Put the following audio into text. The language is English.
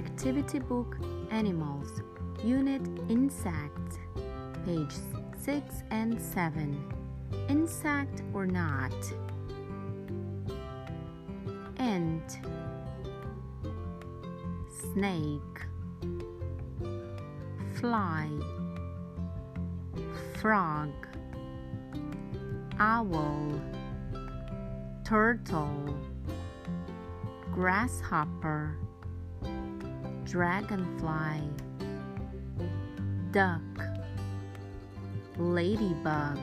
Activity Book Animals, Unit Insects, page 6 and 7. Insect or not? Ant, Snake, Fly, Frog, Owl, Turtle, Grasshopper dragonfly, duck, ladybug.